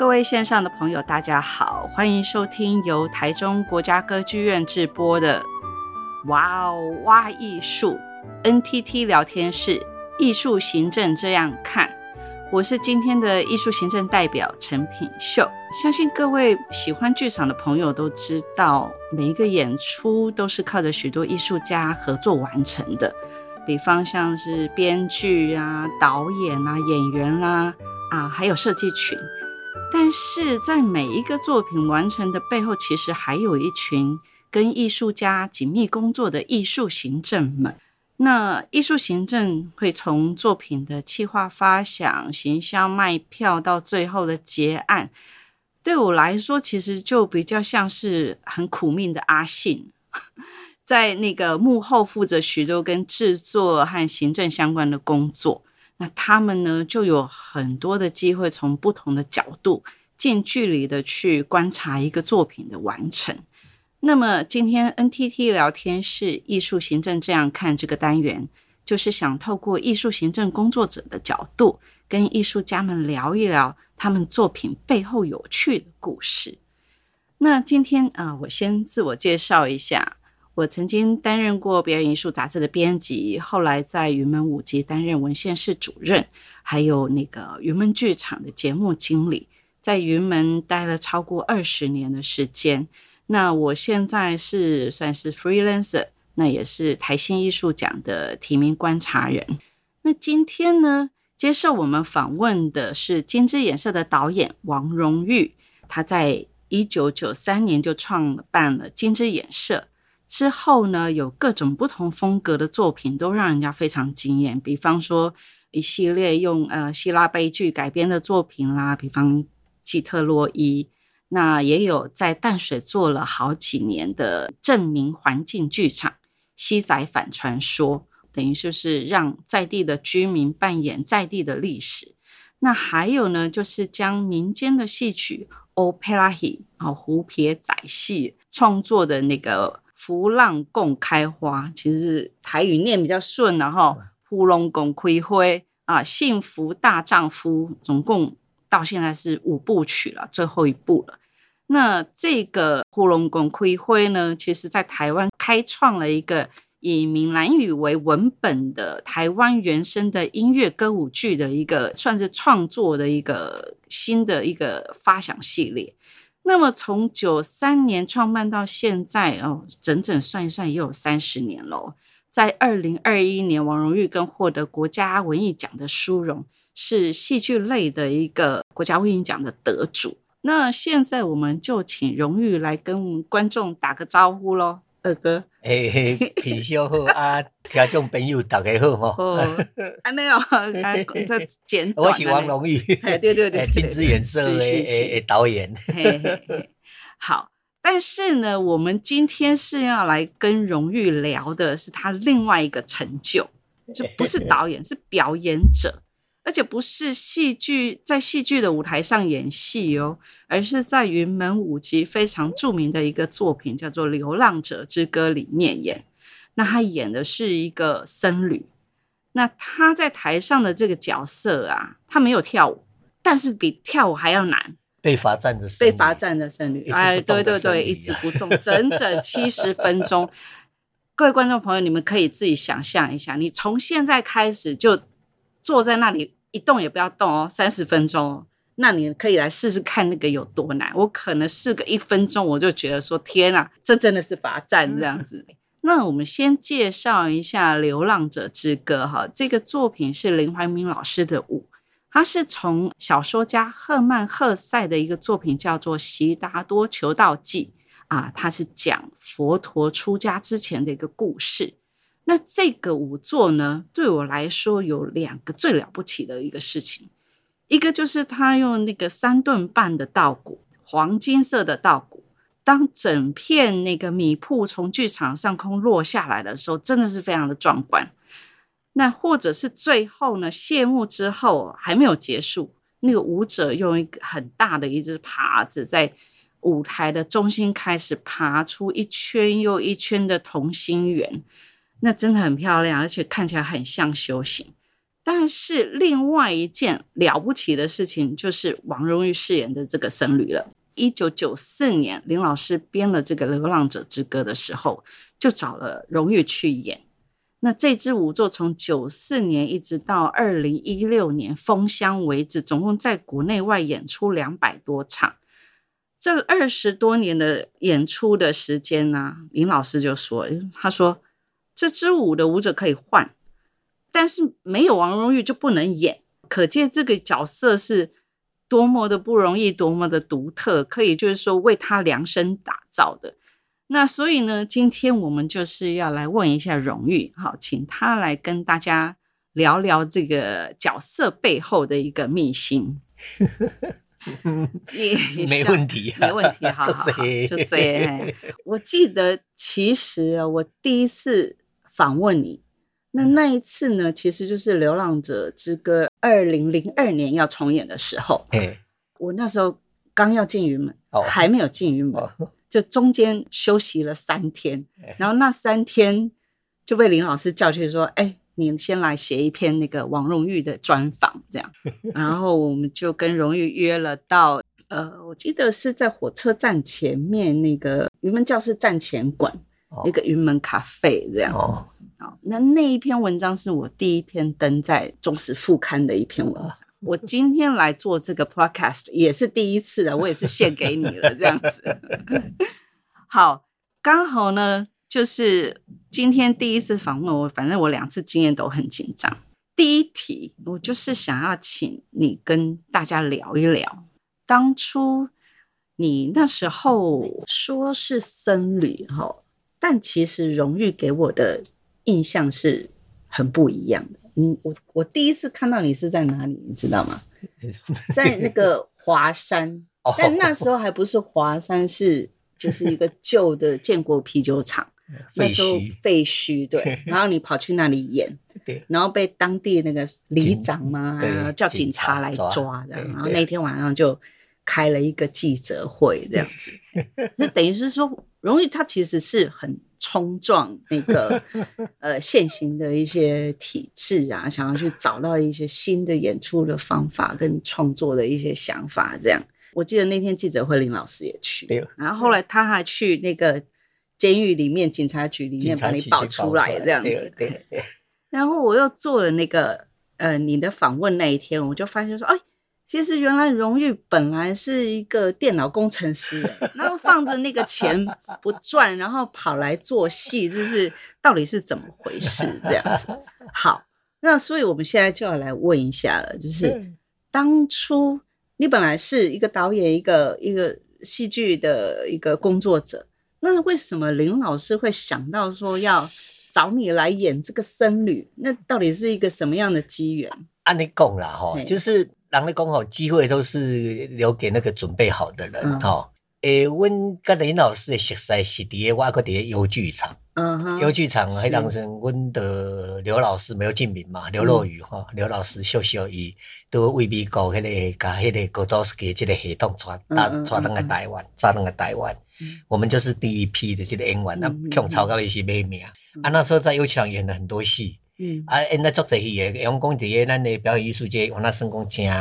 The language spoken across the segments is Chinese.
各位线上的朋友，大家好，欢迎收听由台中国家歌剧院制播的《哇哦哇艺术》NTT 聊天室艺术行政这样看。我是今天的艺术行政代表陈品秀。相信各位喜欢剧场的朋友都知道，每一个演出都是靠着许多艺术家合作完成的，比方像是编剧啊、导演啊、演员啦啊，还有设计群。但是在每一个作品完成的背后，其实还有一群跟艺术家紧密工作的艺术行政们。那艺术行政会从作品的企划、发想、行销、卖票到最后的结案，对我来说，其实就比较像是很苦命的阿信，在那个幕后负责许多跟制作和行政相关的工作。那他们呢，就有很多的机会，从不同的角度、近距离的去观察一个作品的完成。那么，今天 NTT 聊天室艺术行政这样看这个单元，就是想透过艺术行政工作者的角度，跟艺术家们聊一聊他们作品背后有趣的故事。那今天啊、我先自我介绍一下。我曾经担任过表演艺术杂志的编辑，后来在云门舞集担任文献室主任，还有那个云门剧场的节目经理，在云门待了超过二十年的时间。那我现在是算是 freelancer，那也是台新艺术奖的提名观察人。那今天呢，接受我们访问的是金枝演社的导演王荣玉，他在一九九三年就创办了金枝演社。之后呢，有各种不同风格的作品都让人家非常惊艳。比方说，一系列用呃希腊悲剧改编的作品啦，比方《基特洛伊》。那也有在淡水做了好几年的证明环境剧场《西仔反传说》，等于就是让在地的居民扮演在地的历史。那还有呢，就是将民间的戏曲《Opera He》啊，胡撇仔戏创作的那个。福浪共开花，其实是台语念比较顺，然后福浪共开花啊，幸福大丈夫，总共到现在是五部曲了，最后一部了。那这个福浪共开花呢，其实在台湾开创了一个以闽南语为文本的台湾原生的音乐歌舞剧的一个，算是创作的一个新的一个发想系列。那么从九三年创办到现在哦，整整算一算也有三十年喽。在二零二一年，王荣玉跟获得国家文艺奖的殊荣，是戏剧类的一个国家文艺奖的得主。那现在我们就请荣誉来跟观众打个招呼喽。二哥，嘿嘿，皮秀好啊，听众朋友大家好哈。哦，还没有，再简短。我是王荣玉，对对对对，金枝演社的诶诶导演。好，但是呢，我们今天是要来跟荣裕聊的是他另外一个成就，就不是导演，是表演者。而且不是戏剧在戏剧的舞台上演戏哦，而是在云门舞集非常著名的一个作品叫做《流浪者之歌》里面演。那他演的是一个僧侣。那他在台上的这个角色啊，他没有跳舞，但是比跳舞还要难。被罚站的被罚站的僧侣，哎，对对对，一直不动，整整七十分钟。各位观众朋友，你们可以自己想象一下，你从现在开始就。坐在那里一动也不要动哦，三十分钟，那你可以来试试看那个有多难。我可能试个一分钟，我就觉得说天啊，这真的是罚站这样子。那我们先介绍一下《流浪者之歌》哈，这个作品是林怀民老师的舞，它是从小说家赫曼·赫塞的一个作品叫做《悉达多求道记》啊，它是讲佛陀出家之前的一个故事。那这个舞作呢，对我来说有两个最了不起的一个事情，一个就是他用那个三吨半的稻谷，黄金色的稻谷，当整片那个米铺从剧场上空落下来的时候，真的是非常的壮观。那或者是最后呢，谢幕之后还没有结束，那个舞者用一个很大的一只耙子在舞台的中心开始爬出一圈又一圈的同心圆。那真的很漂亮，而且看起来很像修行。但是另外一件了不起的事情，就是王荣玉饰演的这个僧侣了。一九九四年，林老师编了这个《流浪者之歌》的时候，就找了荣裕去演。那这支舞作从九四年一直到二零一六年封箱为止，总共在国内外演出两百多场。这二十多年的演出的时间呢，林老师就说：“他说这支舞的舞者可以换，但是没有王荣玉就不能演。可见这个角色是多么的不容易，多么的独特，可以就是说为他量身打造的。那所以呢，今天我们就是要来问一下荣誉，好，请他来跟大家聊聊这个角色背后的一个秘辛。”你 没问题，没问题，好好好，就这样。我记得，其实我第一次访问你，那那一次呢，其实就是《流浪者之歌》二零零二年要重演的时候。我那时候刚要进云门，还没有进云门，就中间休息了三天，然后那三天就被林老师叫去说：“哎。”你先来写一篇那个王荣玉的专访，这样，然后我们就跟荣玉约了到，呃，我记得是在火车站前面那个云门教室站前馆，哦、一个云门咖啡这样。哦，好，那那一篇文章是我第一篇登在中时副刊的一篇文章。哦、我今天来做这个 podcast 也是第一次的，我也是献给你了这样子。好，刚好呢。就是今天第一次访问我，反正我两次经验都很紧张。第一题，我就是想要请你跟大家聊一聊，当初你那时候说是僧侣哈，但其实荣誉给我的印象是很不一样的。你我我第一次看到你是在哪里，你知道吗？在那个华山，但那时候还不是华山，是就是一个旧的建国啤酒厂。那时候废墟，对，然后你跑去那里演，对，然后被当地那个里长嘛，叫警察来抓的，然后那天晚上就开了一个记者会，这样子，那等于是说，荣裕他其实是很冲撞那个 呃现行的一些体制啊，想要去找到一些新的演出的方法跟创作的一些想法，这样。我记得那天记者会，林老师也去，然后后来他还去那个。监狱里面，警察局里面把你保出来这样子，对对对。然后我又做了那个呃你的访问那一天，我就发现说，哎，其实原来荣誉本来是一个电脑工程师，然后放着那个钱不赚，然后跑来做戏，就是到底是怎么回事这样子？好，那所以我们现在就要来问一下了，就是当初你本来是一个导演，一个一个戏剧的一个工作者。那为什么林老师会想到说要找你来演这个僧侣？那到底是一个什么样的机缘？按你讲啦，哈，就是人咧讲吼，机会都是留给那个准备好的人，哈、嗯。诶，阮跟林老师的熟识是伫个我搁伫个优剧场，嗯哼，优剧场迄当时阮的刘老师没有进名嘛，刘若雨吼，刘老师秀秀伊都为美国迄个甲迄个戈多斯基这个系统传带带登来台湾，带登来台湾。我们就是第一批的这个演员，那用曹高一起卖命啊！那时候在优剧场演了很多戏，嗯啊，演了足侪戏的，用讲伫个咱的表演艺术界，我那算讲真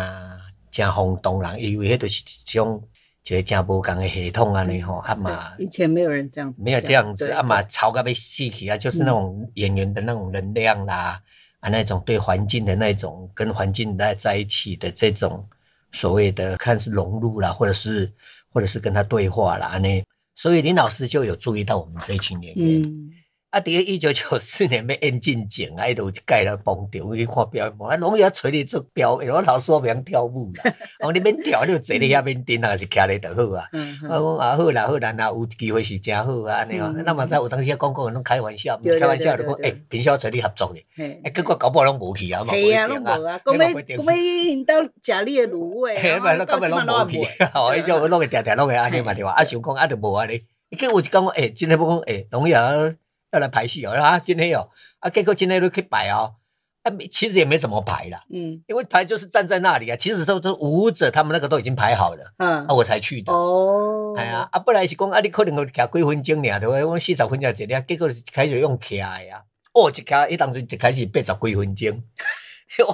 真轰动人，因为迄都是一种一个真无共的系统安尼吼，啊嘛，以前没有人这样，没有这样子，啊嘛，曹高要死去啊，就是那种演员的那种能量啦，啊那种对环境的那种跟环境在在一起的这种所谓的看是融入啦，或者是或者是跟他对话啦，安尼。所以林老师就有注意到我们这一群演员。嗯啊！伫咧一九九四年要演进前啊，伊就盖了崩掉，我去看表演嘛。啊，拢要找你做表演，我老师我不想跳舞啦。哦，你免跳，你就坐咧遐边顶啊，是徛咧就好啊。我讲啊好啦好啦，那有机会是真好啊，安尼哦。那嘛在有当时讲讲拢开玩笑，毋是开玩笑就讲诶，平时找你合作诶。诶，结果搞不好拢无去啊嘛。系啊，拢无啊。讲要讲要因兜食你诶卤味。嘿，嘛，拢根本拢无去。哦，伊就拢会定定拢会安尼嘛对吧？啊，想讲啊，就无安尼。伊结果就讲诶，真诶要讲诶，拢要。要来排戏哦，啊，今天有啊，结果今天都可以排哦，啊，其实也没怎么排啦，嗯，因为排就是站在那里啊，其实都都舞者他们那个都已经排好了，嗯，啊，我才去的，哦，哎呀，啊，本来是讲啊，你可能会徛几分钟尔，对不对？我四十分钟一个，结果开始用徛呀，哦，一徛伊当初一开始八十几分钟。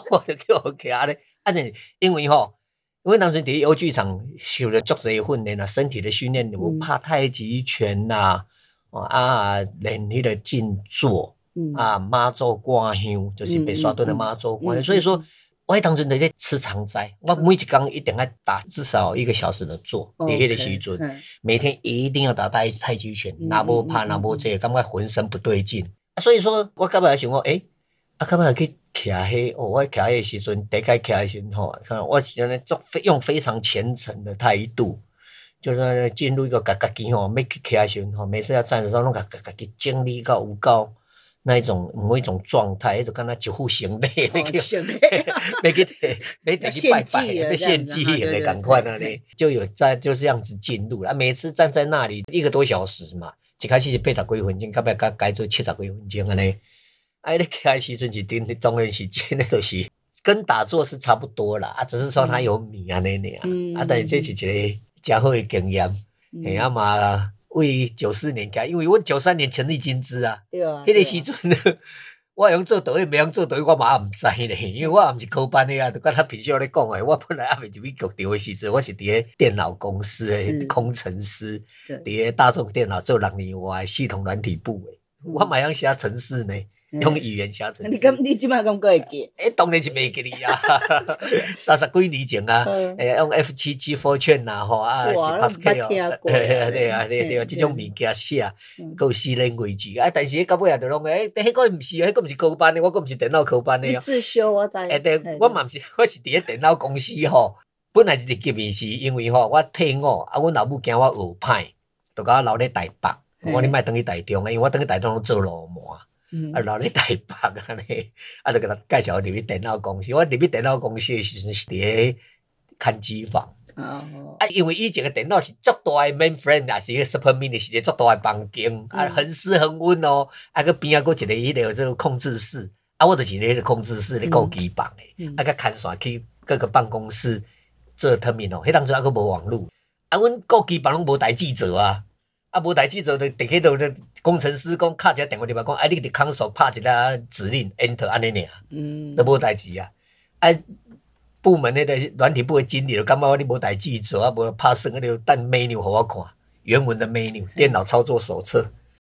我 就叫我徛咧。啊，且因为吼，因为当时伫游剧场受了足侪训练啊，身体的训练，我怕太极拳呐，啊，练迄个静坐，啊，妈祖观香，就是白沙屯的妈祖观香。所以说，我迄当阵在吃长斋，我每一工一定要打至少一个小时的坐。伫迄个时阵，每天一定要打太太极拳，若无拍，若无这个，感觉浑身不对劲。所以说我感觉想讲，诶，啊，刚才去。徛迄，哦，我徛迄时阵，第一徛诶时阵吼，看我现在做非用非常虔诚的态度，就是进入一个家家己吼，每去徛诶时阵吼，每次要站的时候，拢家家己整理到有够那一种某一种状态，就跟他几乎行礼，每去每去每得去拜拜，献祭的赶快那里就有在就这样子进入了。每次站在那里一个多小时嘛，一开始是八十几分钟，到尾改改做七十几分钟安尼。哎，你开时阵是顶中原时间，那都是跟打坐是差不多啦，啊，只是说它有米啊那那啊，嗯、啊，但是这是一个较好的经验，哎呀嘛，为九四年开，因为我九三年成立金枝啊，对啊，迄个时阵，我用做抖音，没用做抖音，我嘛唔知咧，因为我也唔是科班的啊，就跟他平时咧讲诶，我本来阿未入去局调的时阵，我是伫个电脑公司诶工程师，伫个大众电脑做六年，我系统软体部诶，我嘛用写程式呢。用语言写成。你咁你即摆咁会记？诶，当然是袂记哩啊！三十几年前啊，诶，用 F 七七 Fortran 呐，吼啊，是 Pascal，对啊对啊对啊，这种物件写，够四零为主啊！但是迄到尾啊，就拢诶，迄个毋是，迄个毋是科班的，我个毋是电脑科班的。你自修我知。诶，对，我嘛毋是，我是伫个电脑公司吼，本来是入级面试，因为吼我退伍，啊，阮老母惊我学歹，就甲我留咧台北，我你莫等去台中啊，因为我等去台中做劳模。啊，留咧台北安尼，啊，就给他介绍入去电脑公司。我入去电脑公司诶时阵是伫诶看机房。哦。啊，因为以前诶电脑是足大诶 mainframe，也是个 super mini，是一个足大诶房间，啊，很湿很温哦。啊，佮边啊，搁一个迄个这个控制室。啊，我就是迄个控制室咧顾机房诶。啊，佮牵线去各个办公室做 terminal。迄当时啊搁无网络。啊，阮顾机房拢无代志做啊。啊，无代志做，就直接就工程师讲敲一个电话入来讲，哎，你伫 console 拍一个指令，enter 安尼尔，嗯，都无代志啊。啊，部门那个软体部的经理就感觉我你无代志做，啊，无拍算个了等 menu 互我看，原文的 menu，电脑操作手册，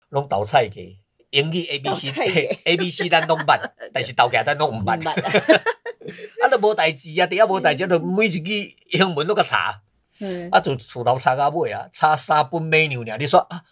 拢倒菜给，英语 A B C，A B C 咱拢捌，但是倒起来咱拢毋捌，啊，都无代志啊，底下无代志，就每一句英文都甲查。嗯、啊，就厝头查到尾啊，查三本 menu 呢？你说啊，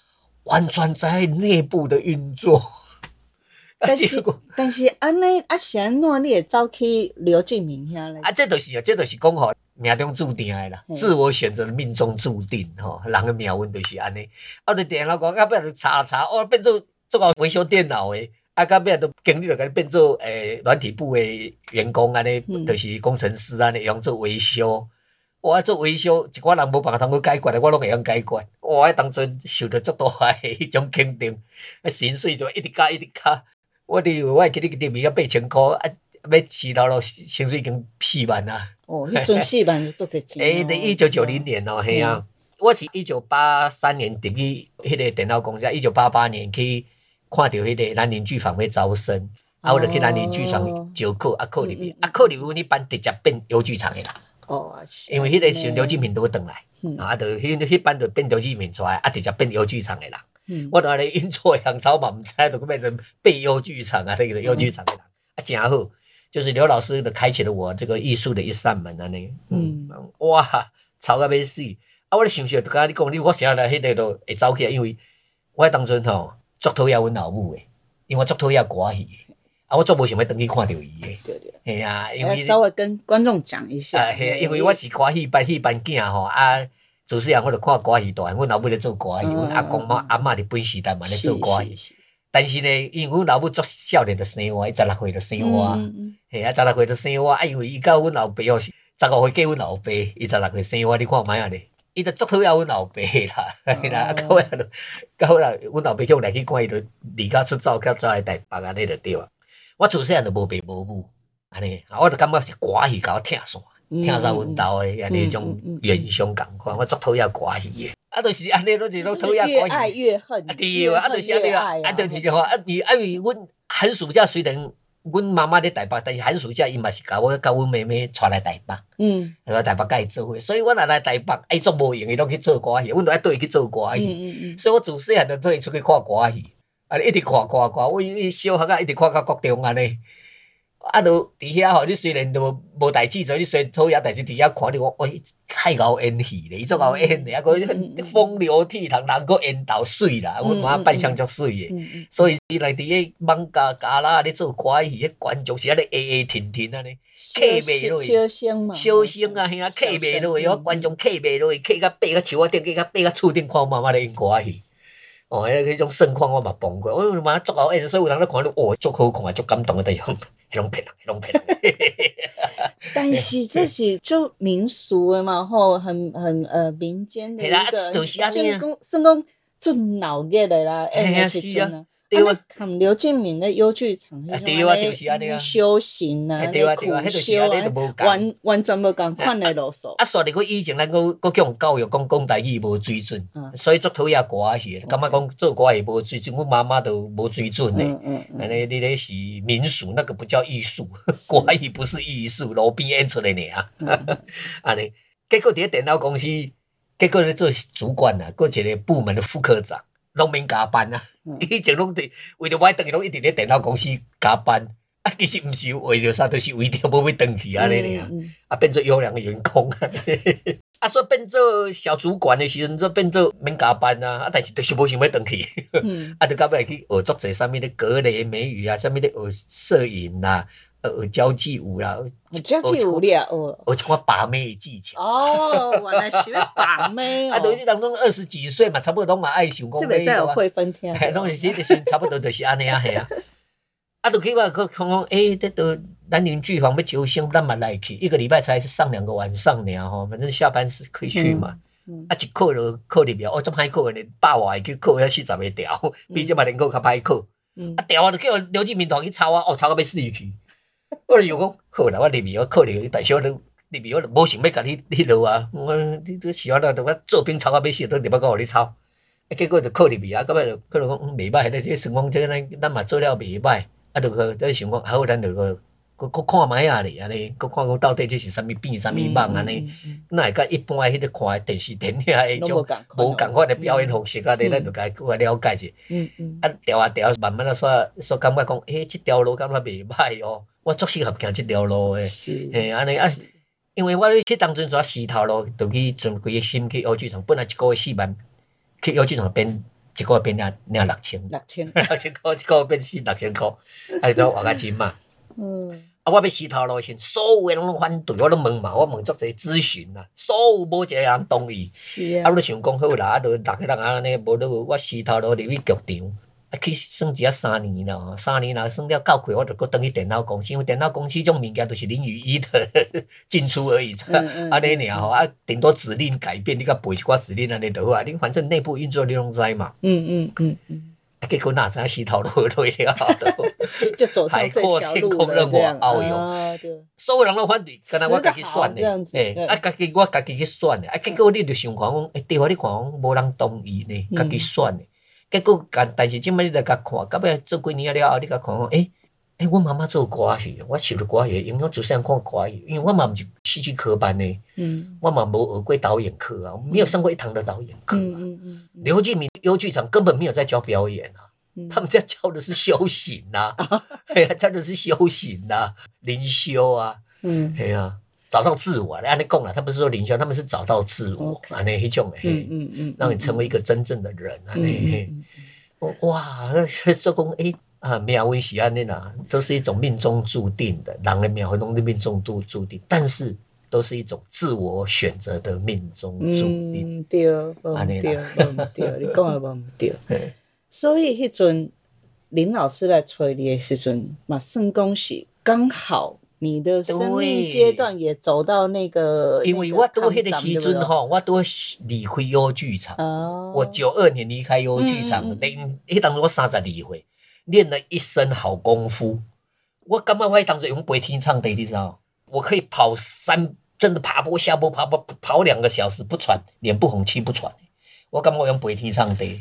完全在内部的运作。但是，但是安尼啊是，安怎你会走去刘敬明遐咧？啊，这都是啊，这都是讲吼命中注定的啦，自我选择的命中注定吼，人的命运就是安尼。啊，就电脑讲，啊，不然就查查，哦，变做做个维修电脑的，啊，到尾都经理就给你变做诶软体部的员工安尼，就是工程师安尼用做维修。我爱做维修，一寡人无办法通去解决的，我拢会用解决。我爱当阵受到足大诶迄种肯定，啊，薪水就一直加一直加。我伫我会记得个店面要八千块，啊，要起到了薪水已经四万啦。哦，迄阵四万就做得钱。诶，伫一九九零年哦，嘿啊，我是一九八三年入去迄个电脑公司，一九八八年去看到迄个南宁剧坊要招生，啊，我就去南宁剧场招考，啊，考入去，啊，考入去，阮迄班直接变邮剧场诶啦。哦，因为迄个时阵刘金平都转来，啊，就迄迄班就变刘志明出来，啊，直接变游剧场的人。我当然阴错阳差嘛，毋知就变成变游剧场啊，那个游剧场的人，啊，真好，就是刘老师的开启了我这个艺术的一扇门啊，那个，嗯，哇，吵到要死，啊，我咧想想，刚刚你讲，你我想来迄个都会走起来，因为我当阵吼足讨厌阮老母诶，因为我足讨厌歌戏。啊，我足无想要登去看到伊诶，对对，系啊，因为稍微跟观众讲一下，系，因为我是歌戏班戏班囝吼，啊，主持人我着看歌戏大，阮老母咧做歌戏，阮阿公妈阿嬷咧本时代嘛咧做歌戏，但是呢，因为阮老母足少年着生我，伊十六岁着生我，系啊，十六岁着生我，啊，因为伊甲阮老爸哦是十五岁嫁阮老爸，伊十六岁生我，你看卖啊咧，伊着足讨厌阮老爸啦，系啦，啊，到尾着到尾啦，阮老爸叫我来去看伊着离家出走，甲走来台北安尼着对啊。我自细汉就无爸无母，安尼，啊我就感觉是歌戏甲我疼煞，疼煞阮兜诶，安尼种原乡共款，我足讨厌歌戏诶，啊，就是安尼，拢是拢讨厌歌戏。越爱越恨。对啊，啊，就是安尼啊，啊，就是话啊，因为啊，因为阮寒暑假虽然阮妈妈咧台北，但是寒暑假伊嘛是甲我甲阮妹妹带来台北，嗯，来台北甲伊做伙，所以我若来台北，伊足无闲，伊拢去做歌戏，阮都爱缀伊去做歌戏，嗯嗯嗯，所以我自细汉就缀伊出去看歌戏，啊，一直看看看，我伊小学啊一直看到国中安尼。啊，都伫遐吼，你虽然都无代志做，你虽然讨厌，但是伫遐看你讲，喂，太熬演戏咧，伊足熬演咧，啊，个风流倜傥，人个缘投水啦，阮妈扮相足水诶，所以伊来伫迄艋舺加啦咧做歌戏，迄观众是安尼会会停停安尼，客袂落去，小声嘛，小声啊，吓，客袂落去，我观众客袂落去，客甲爬甲树仔顶，甲爬甲厝顶看妈妈咧演歌戏，哦，迄迄种盛况我嘛崩过，我妈足好演，所以有人咧看到，哦，足好看啊，足感动诶地方。拢骗人，拢骗人。但是这是就民俗的嘛，吼，很很呃民间的一个，算讲算讲做闹热的啦，哎呀，是啊。啊，看刘敬明的优剧场，对啊，就是啊，修行啊，苦修啊，完完全无共款的啰嗦。啊，说的佢以前咱个个讲教育讲讲台语无水准，所以做讨厌歌戏，感觉讲做歌戏无水准，我妈妈都无水准嘞。安尼你咧是民俗，那个不叫艺术，歌戏不是艺术，路边演出来的啊。安尼，结果伫电脑公司，结果咧做主管啊，过一个部门的副科长。农民加班啊！以前拢伫为着我等于拢一直咧电脑公司加班，啊，其实毋是为着啥，就是为着要要转去安尼尔，啊，变做优良的员工啊，啊，所以变做小主管的时阵，就变做免加班啊，啊，但是就是无想要转去，啊，就到尾去学作者啥物咧格雷美语啊，啥物咧学摄影啊。呃，交际舞啦，交际舞咧，哦，我讲把妹的技巧。哦，原来是把妹哦。啊，对，当中二十几岁嘛，差不多拢嘛爱想讲。这边才有会分天。拢是是是，差不多就是安尼啊，系啊。啊，都可以话讲讲，诶，这都南宁剧房要招生，咱嘛来去，一个礼拜才是上两个晚上尔吼，反正下班时可以去嘛。啊，一考就考入了，哦，这歹考的，百外去考要四十个条，比这嘛能够较歹考。啊，条啊，就叫刘志明同去抄啊，哦，抄到要死去。我就讲好啦，我入面我考虑，但是我都入面我都无想要甲你迄落啊，我你你喜欢那我做兵抄啊，要死都入要甲互你抄，啊结果就考入面啊，到尾就可能讲嗯袂歹，那些成功这个咱咱嘛做了袂歹，啊就去在想讲好，咱就个个个看觅下哩安尼，搁看讲到底这是啥物变啥物梦安尼，那会甲一般迄个看诶电视电影迄种无共款诶表演方式啊，你咱就该个了解者，嗯嗯，啊调啊调，慢慢啊煞煞感觉讲，诶，即条路感觉袂歹哦。我足适合行即条路诶，是嘿，安尼啊，因为我去当阵做死头路，就去存规个心去学剧场，本来一个月四万，去学剧场变一个月变两两六千，六千，六千块，一个月变四六千块，还都花个钱嘛。嗯，啊，我要洗头路先，所有诶拢反对，我拢问嘛，我问足侪咨询啦，所有无一个人同意。是啊，啊，我想讲好啦，啊，就逐个人安尼，无都我洗头路入去剧场。啊去算一下三年了，三年啦算了够亏，我就搁转去电脑公司，因为电脑公司这种物件都是零与一的 进出而已，啊，你尔吼啊，顶多指令改变，你甲背一寡指令安尼就好啊，你反正内部运作你拢知嘛。嗯嗯嗯嗯。结果哪知死头落对了，就走上这条路了。海阔天空任我遨游。所有人都反对，跟他我家己选的，诶，啊，家己我家己去选的，啊，结果你就想看讲，诶，对话你看讲无人同意呢，家己选的。结果，但但是即摆你来甲看，到尾做几年了后，你甲看讲，诶、欸、诶、欸，我妈妈做歌戏，我受了歌戏影响，就想看歌戏，因为我嘛毋是戏剧科班的，嗯，我嘛无学过导演课啊，没有上过一堂的导演课、啊。嗯嗯嗯。刘静敏优剧场根本没有在教表演啊，嗯、他们在教的是修行啊，哎呀，教的是修行啊，灵修啊，嗯，哎呀。找到自我，按你讲了，他不是说灵修，他们是找到自我，啊，那一种诶，嗯嗯嗯，让你成为一个真正的人，安尼，哇，说讲诶啊，命运是安尼啦，都是一种命中注定的，人的命运都是命中都注定，但是都是一种自我选择的命中注定。嗯，对，安尼啦，对，你讲的无唔对。所以迄阵林老师来找你的时阵，嘛算讲是刚好。你的生命阶段也走到那个，因为我都迄个时阵吼，我都离开优剧场。哦，我九二年离开优剧场，练迄当时我三十二岁，练了一身好功夫。我感觉我当时用白天唱的，你知道？我可以跑山，真的爬坡下坡，爬坡跑两个小时不喘，脸不红气不喘。我感觉我用白天唱的。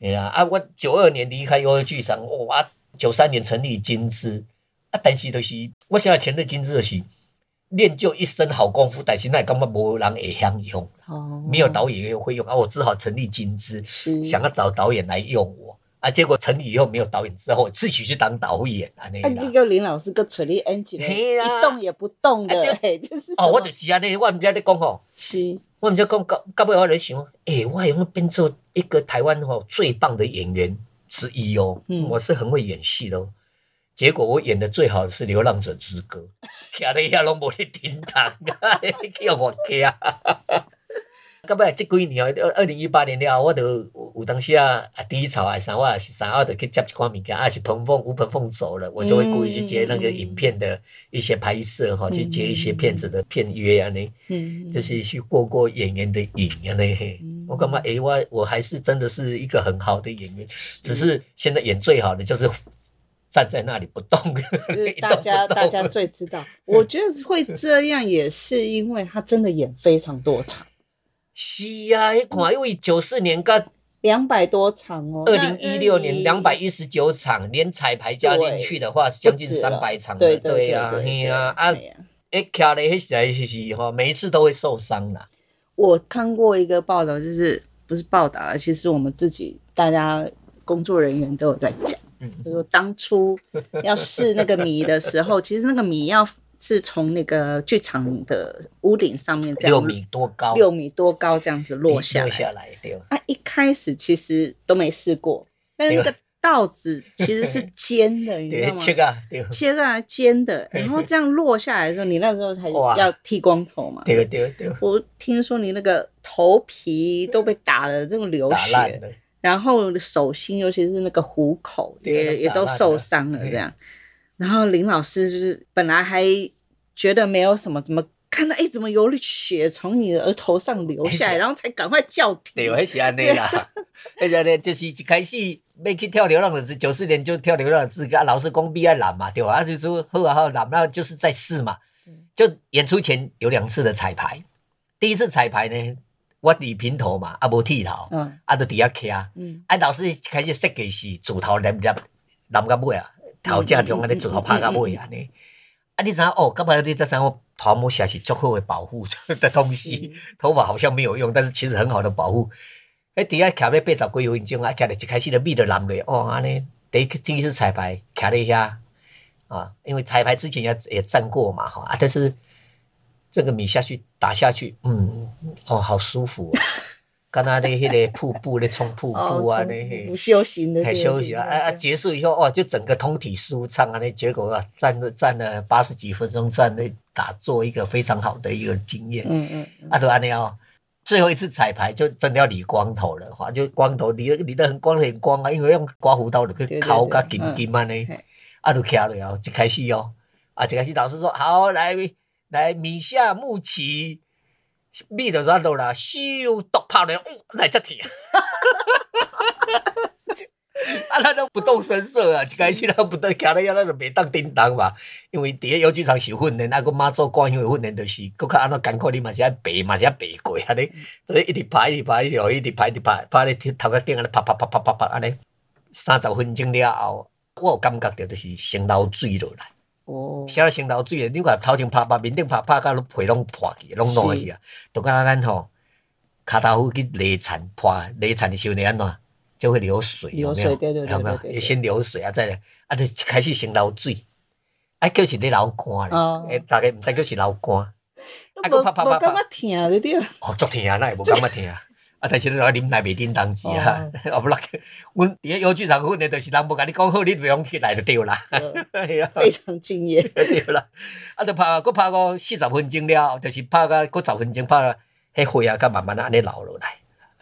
哎呀啊！我九二年离开优剧场，哇！九三年成立金枝。啊，但是就是我现在前的金枝就是练就一身好功夫，但是那根本没人会想用，哦，没有导演会用啊，我只好成立金枝，是想要找导演来用我啊，结果成立以后没有导演之后，自己去当导演啊，那个。那个林老师个垂立 N 级的，一动也不动的，就是哦，我就是啊，那我唔知你讲吼，是，我唔知讲到到尾我在想，诶，我还会变做一个台湾吼最棒的演员之一哦，嗯，我是很会演戏的。结果我演的最好的是《流浪者之歌》，卡了一下拢无咧听堂，叫我惊。到尾这几年哦，二零一八年了，我都有当时啊，低潮啊啥，我也是啥我都去接一款物件，啊是彭凤吴彭凤走了，我就会故意去接那个影片的一些拍摄哈，去接一些片子的片约啊呢，嗯，就是去过过演员的瘾啊呢。我感觉诶，我我还是真的是一个很好的演员，只是现在演最好的就是。站在那里不动，就是大家大家最知道。我觉得会这样，也是因为他真的演非常多场。是啊，你看，因为九四年个两百多场哦，二零一六年两百一十九场，连彩排加进去的话是将近三百场。对对呀，对呀啊！哎，卡嘞，实在是是哈，每一次都会受伤啦。我看过一个报道，就是不是报道，其实我们自己大家工作人员都有在讲。就说当初要试那个米的时候，其实那个米要是从那个剧场的屋顶上面这样六米多高，六米多高这样子落下来。落下来对。啊，一开始其实都没试过，但是那个稻子其实是 尖的，你知道吗？切啊，切下来尖的，然后这样落下来的时候，你那时候才要剃光头嘛？对对对。我听说你那个头皮都被打了这种流血。然后手心，尤其是那个虎口也也都受伤了，这样。然后林老师就是本来还觉得没有什么，怎么看到哎，怎么有血从你的额头上流下来，然后才赶快叫停。对，还是安尼啦。而且呢，就是一开始没去跳流浪的，九四年就跳流浪的，啊，老师讲必要染嘛，对吧？啊，就说后来后染，那就是在试嘛。就演出前有两次的彩排，第一次彩排呢。我理平头嘛，啊无剃头，嗯啊都底下徛，啊老师开始设计是自头染染染到尾啊，头正中啊，你自头拍到尾安尼，啊你知影哦，干嘛你这阵我头毛下是足好的保护 的东西，头发好像没有用，但是其实很好的保护。诶底下徛咧八十几分钟啊，徛咧一开始就米就染落，哦安尼，第一第一次彩排徛咧遐啊，因为彩排之前也也站过嘛，哈啊，但是。这个米下去打下去，嗯，哦，好舒服，刚刚的那个瀑布，咧冲瀑布啊，那不休息的，还休息啊，啊，结束以后，哇，就整个通体舒畅啊，那结果啊，站了站了八十几分钟，站的打坐一个非常好的一个经验，嗯嗯，啊，都安尼哦，最后一次彩排就真的要理光头了，哈，就光头理理得很光很光啊，因为用刮胡刀的去烤个金金啊，呢，啊，都徛了哦，一开始哦，啊，一开始老师说好来。来米夏木起，米就转到啦，咻，毒炮的，嗯，来这听，啊，他都不动声色啊，一开始他不得，徛了要那个袂当叮当嘛，因为第一有几场是训练，啊个妈做官员训练就是，佮较安怎艰苦，你嘛是爱爬，嘛是爱爬过安尼，所以一直爬，一直拍，又一直爬，一直爬，爬咧头壳顶安尼啪啪啪啪啪啪安尼，三十分钟了后，我有感觉到就是先流水落来。哦，写了先流水诶，你看头前拍拍，面顶拍拍，甲拢皮拢破去，拢烂去啊！都敢若咱吼，骹头夫去犁田破犁田的时候，你安怎就会流水，有没有？有没有？先流水啊，再来啊，就开始先流水，啊，就是咧流汗咧，诶，大概毋知叫是流汗，啊，搁拍拍拍拍，感觉疼对对？哦，足疼啊，那也无感觉疼。啊！但是你来啉来袂叮当时啊，哦 不啦，阮伫咧游剧场训练，就是人无甲你讲好，你袂用起来就对啦。系啊，非常敬业。对啦，啊，就拍，佫拍个四十分钟了，就是拍个佫十分钟，拍了迄血啊，佮慢慢啊安尼流落来，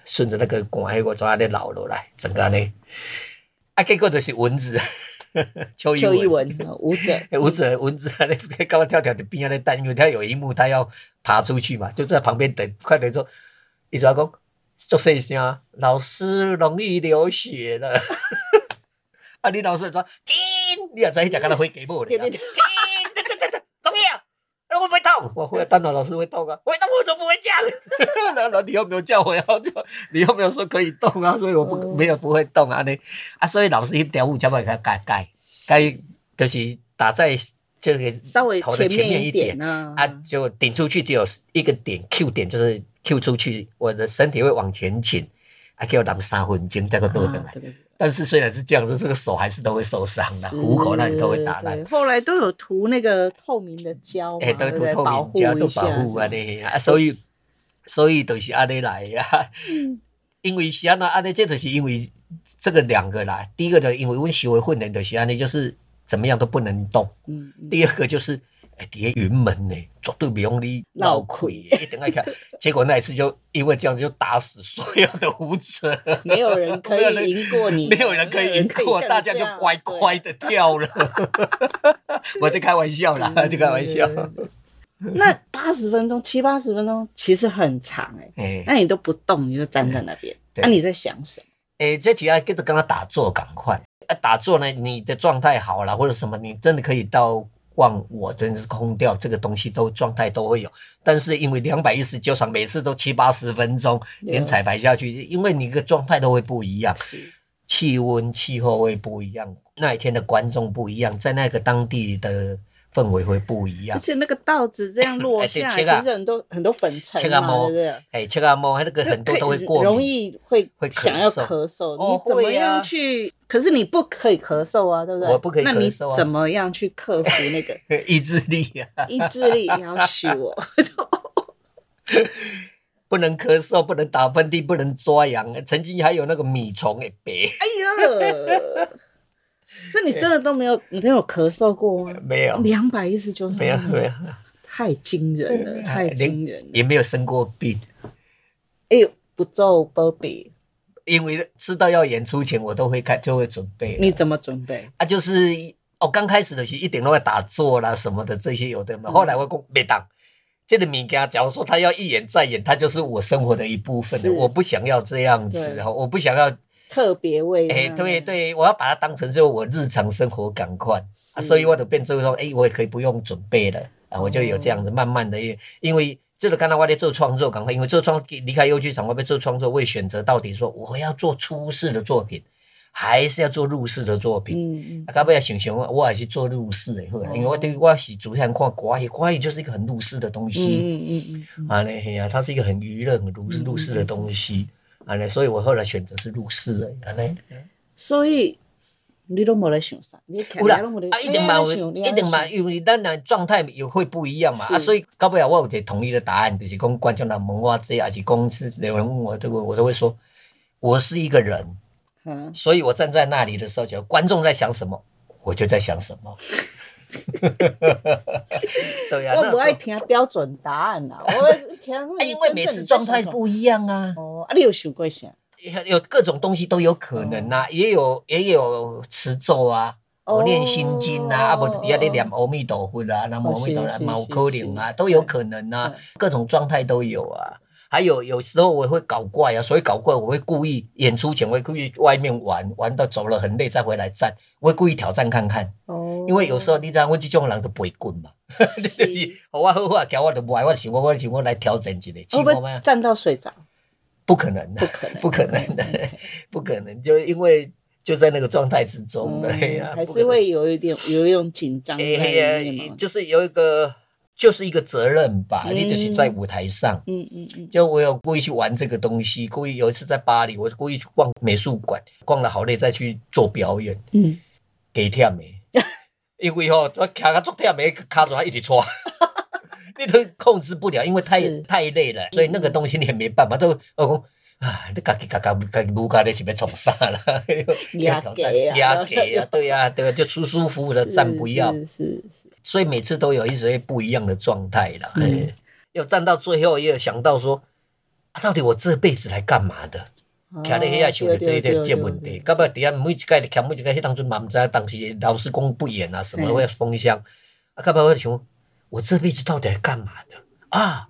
顺着那个管，迄个怎安尼流落来，整个安尼。啊，结果就是蚊子，邱一文，舞者，舞者，蚊子安尼，跳跳的边安尼等，因为他有一幕，他要爬出去嘛，就在旁边等，快点说，一直要讲。做细声，老师容易流血了。啊，你老师说停，你也知伊只干那会给无的。停停停停停，容易啊，会不会痛？我会当然老师会痛啊，会痛我怎么不会讲？那那你又没有叫我然后就？你又没有说可以动啊？所以我不没有不会动啊。你啊，所以老师一条物怎么给他改改改，就是打在这个稍微头的前面一点，一点啊，啊，就顶出去只有一个点 Q 点，就是 Q 出去，我的身体会往前倾，还，给我打三分钟这个多的。但是虽然是这样子，这个手还是都会受伤的，虎口那里都会打烂。后来都有涂那个透明的胶，哎，都涂透明胶，都保护啊那啊，所以所以都是安尼来呀。因为是安那？安尼这就是因为这个两个啦。第一个呢，因为我们学会混的就是安尼，就是怎么样都不能动。嗯。第二个就是。哎，底下云门呢，绝对不用你闹亏，一定要看。结果那一次就因为这样子就打死所有的舞者，没有人可以赢过你，没有人可以赢过，大家就乖乖的跳了。我在开玩笑啦，在开玩笑。那八十分钟，七八十分钟其实很长哎，那你都不动，你就站在那边，那你在想什么？哎，这几下跟着跟他打坐，赶快啊！打坐呢，你的状态好了，或者什么，你真的可以到。忘我真是空掉，这个东西都状态都会有，但是因为两百一十九场，每次都七八十分钟，连彩排下去，因为你个状态都会不一样，气温气候会不一样，那一天的观众不一样，在那个当地的。氛围会不一样，而且那个稻子这样落 下，其实很多很多粉尘嘛，对不对？哎，切阿毛，那个很多都会过敏，容易会会想要咳嗽。你怎么样去？可是你不可以咳嗽啊，对不对？我不可以咳嗽。那你怎么样去克服那个 意志力啊？意志力你要许我，不能咳嗽，不能打喷嚏，不能抓痒。曾经还有那个米虫哎，别哎呀。所以你真的都没有，你没有咳嗽过吗？没有，两百一十九没有没有，太惊人了，太惊人了，也没有生过病。哎呦，不做波比，因为知道要演出前，我都会开就会准备。你怎么准备？啊，就是哦，刚开始的时候一点都会打坐啦什么的，这些有的嘛。后来我讲没当，这个物件，假如说他要一演再演，他就是我生活的一部分的，我不想要这样子，我不想要。特别为哎，对对，我要把它当成是我日常生活感官啊，所以我就变成说，哎，我也可以不用准备了。啊，我就有这样子慢慢的，因为这个刚才我在做创作，赶快，因为做创离开优剧场，我被做创作，我也选择到底说我要做出世的作品，还是要做入世的作品？嗯。嗯，啊，不要想想，我还是做入世的好了，因为我对我是主要看国语，国语就是一个很入世的东西，嗯嗯嗯，啊，那嘿呀，它是一个很娱乐、很入入世的东西。所以我后来选择是入世诶，所以你都没在想啥，你看啊，一定嘛，一定嘛，因为咱的状态也会不一样嘛，啊，所以到尾我有一个统一的答案，就是讲观众来问我这，还是公司有人问我这个，我都会说，我是一个人，嗯，所以我站在那里的时候，就观众在想什么，我就在想什么。对呀，我不爱听标准答案呐，我听。因为每次状态不一样啊。哦，啊，你有想过啥？有各种东西都有可能呐，也有也有持咒啊，我念心经啊，啊不底下你念阿弥陀佛啊，那阿弥陀佛、毛可灵啊，都有可能啊，各种状态都有啊。还有有时候我会搞怪啊，所以搞怪我会故意演出前我会故意外面玩玩到走了很累再回来站，我会故意挑战看看。哦，因为有时候你知道我这种人都不会滚嘛，你 就是好我好话叫我都不爱，我想我我想我来调整一下。会不会站到睡着？不可能的，不可能，的，不可能，就因为就在那个状态之中 的，还是会有一点有一种紧张。哎就是有一个。就是一个责任吧，嗯、你就是在舞台上，嗯嗯嗯，就我有故意去玩这个东西，故意有一次在巴黎，我故意去逛美术馆，逛了好累再去做表演，嗯，给忝的，因为吼我卡个足忝的，卡住他一直搓，你都控制不了，因为太太累了，所以那个东西你也没办法，都我讲。啊！你家己家家家己家你是要创啥啦？压给啊，压给啊，对呀，对呀，就舒舒服服的站，不要。是是是。所以每次都有一些不一样的状态啦。嗯。要站到最后，也有想到说，啊，到底我这辈子来干嘛的？徛在遐想的这一点这问题。到尾底下每一届的徛每一届，迄当阵嘛毋知当时老师公不演啊，什么会封箱。啊，到尾我想，我这辈子到底来干嘛的？啊！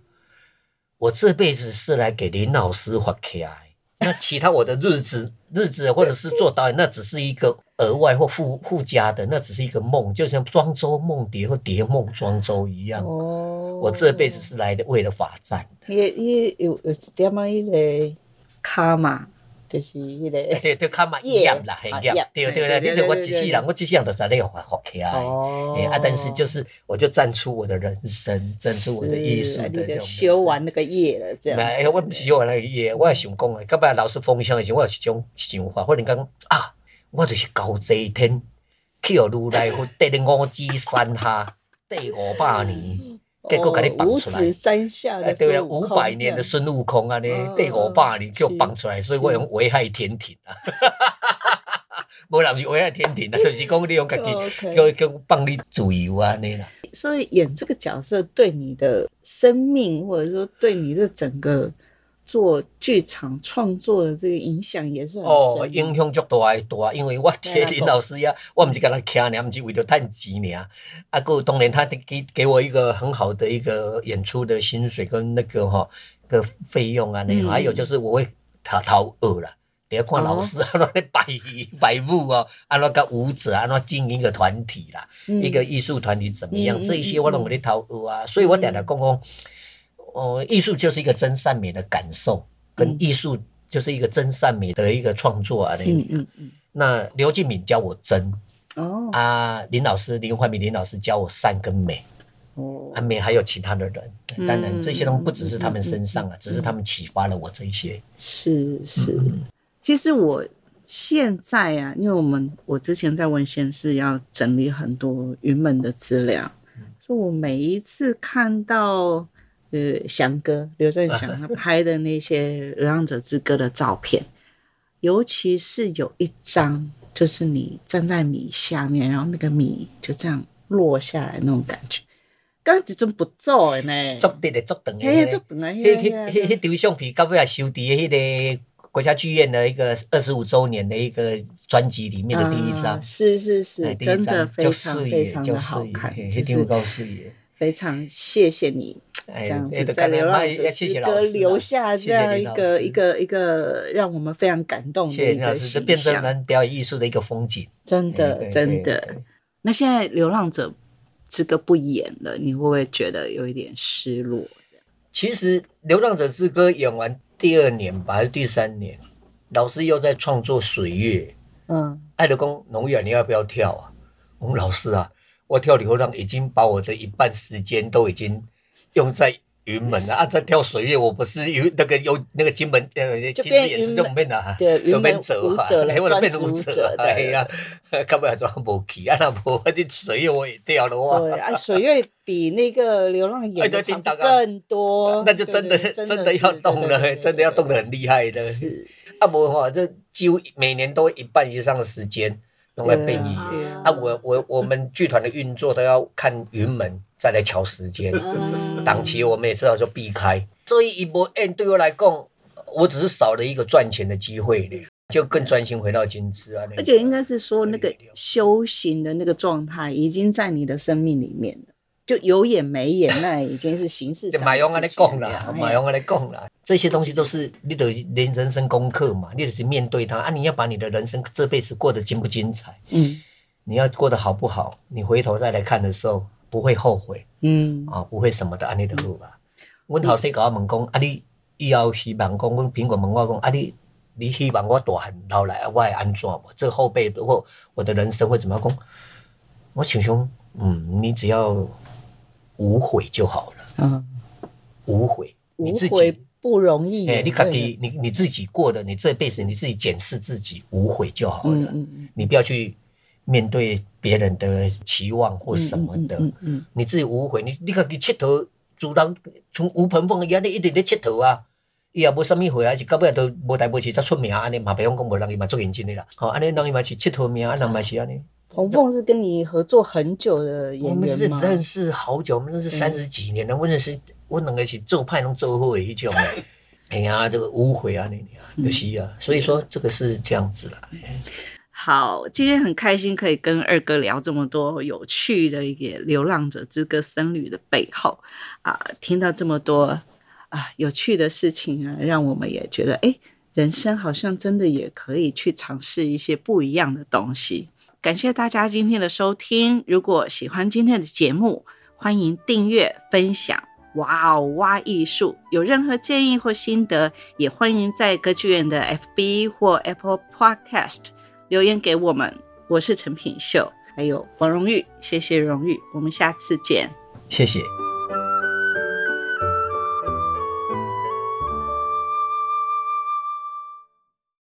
我这辈子是来给林老师画 K I，那其他我的日子日子或者是做导演，那只是一个额外或附附加的，那只是一个梦，就像庄周梦蝶或蝶梦庄周一样。哦，我这辈子是来的为了法战的。也也有有点么一个卡嘛，就是迄个，对对，较嘛严啦，很严，对对对，你对我一世人，我一世人都在那个学起来，哎啊，但是就是我就站出我的人生，站出我的艺术的这种。修完那个业了，这样。哎，我不是修完那个业，我也想讲诶，到尾老师封箱的时候，我有一种想法，或者讲啊，我就是高这天，去予如来佛得了五指山下，得五百年。结果给你绑出来，五指山下的对啊，五百年的孙悟空啊，呢第五百年给我绑出来，所以我用危害天庭啊，无人 是危害天庭啊，就是讲你用家己叫叫帮你自由啊，呢啦。所以演这个角色对你的生命，或者说对你的整个。做剧场创作的这个影响也是很深哦，影响足大大，因为我铁林老师呀，我唔是跟他徛尔，唔是为了赚钱尔，啊，个当然他给给我一个很好的一个演出的薪水跟那个哈个费用啊，那、嗯、还有就是我会逃逃学啦，你要看老师 啊，那摆摆舞哦，啊那个舞者啊，那经营一个团体啦，嗯、一个艺术团体怎么样，嗯、这一些我拢会逃学啊，嗯、所以我常常讲讲。哦，艺术就是一个真善美的感受，跟艺术就是一个真善美的一个创作啊。嗯嗯嗯。那刘敬敏教我真，哦啊，林老师林怀民林老师教我善跟美，哦啊美还有其他的人，当然这些东西不只是他们身上啊，只是他们启发了我这一些。是是，其实我现在啊，因为我们我之前在文献室要整理很多云门的资料，所以我每一次看到。呃，翔哥刘振祥他拍的那些《流浪者之歌》的照片，尤其是有一张，就是你站在米下面，然后那个米就这样落下来那种感觉，刚只尊不做的呢，做的的做等的，嘿，做等的，迄迄迄迄张相片，到尾也收伫迄个国家剧院的一个二十五周年的一个专辑里面的第一张，是是是，真的非常非常的好看，一定高视野，非常谢谢你。这样子在《流浪者之歌》留下这样一个一个一个让我们非常感动的一个形象，变成表演艺术的一个风景。真的，真的。那现在《流浪者之歌》不演了，你会不会觉得有一点失落？其实《流浪者之歌》演完第二年吧，还是第三年，老师又在创作《水月》。嗯，爱德公农园，你要不要跳啊？我们老师啊，我跳流浪已经把我的一半时间都已经。用在云门啊啊！在跳水月，我不是有那个有那个金门呃金枝也是这种变的，对，有变走啊，或者变舞者，哎呀，根本装不起啊！那不，那水月我也跳的话，对啊，水月比那个流浪演的场更多，那就真的真的要动了，真的要动得很厉害的。是啊，不的话，这几乎每年都一半以上的时间用来背影啊。我我我们剧团的运作都要看云门。再来瞧时间，档期我们也知道就避开，所以一波 N 对我来讲，我只是少了一个赚钱的机会，就更专心回到金枝啊。而且应该是说，那个修行的那个状态已经在你的生命里面了，就有眼没眼，那已经是形式上。马勇啊，你讲了，马勇啊，你讲了，这些东西都是你的人人生功课嘛，你得是面对它啊。你要把你的人生这辈子过得精不精彩，嗯，你要过得好不好，你回头再来看的时候。不会后悔，嗯，啊，不会什么的，安尼就好吧。阮后生甲我问讲，啊，你以后希望讲，阮苹果问我讲，啊，你你希望我大汉老来，我会安怎无？这后辈或我的人生会怎么样讲？我想想，嗯，你只要无悔就好了，嗯，无悔，你自己不容易，哎，你自己，你你自己过的，你这辈子你自己检视自己，无悔就好了，你不要去。面对别人的期望或什么的，嗯嗯嗯、你自己无悔，你你看你佚佗，主动从吴鹏凤一样，你一直在佚佗啊，伊也无什么悔啊，是到尾都无代无志才出名，安尼嘛，别用讲无人伊嘛做认真的啦，好，安尼人伊嘛是佚佗名，安人嘛是安尼。鹏凤是跟你合作很久的演员吗？我们是认识好久，我们认识三十几年了，嗯、我认识我两个是做派拢做好的迄种，哎呀，这个无悔啊，你啊，可惜啊，所以说这个是这样子啦。嗯好，今天很开心可以跟二哥聊这么多有趣的一个《流浪者之歌》僧侣的背后啊，听到这么多啊有趣的事情啊，让我们也觉得哎，人生好像真的也可以去尝试一些不一样的东西。感谢大家今天的收听，如果喜欢今天的节目，欢迎订阅分享。哇哦，哇艺术！有任何建议或心得，也欢迎在歌剧院的 FB 或 Apple Podcast 留言给我们。我是陈品秀，还有王荣誉，谢谢荣誉，我们下次见，谢谢。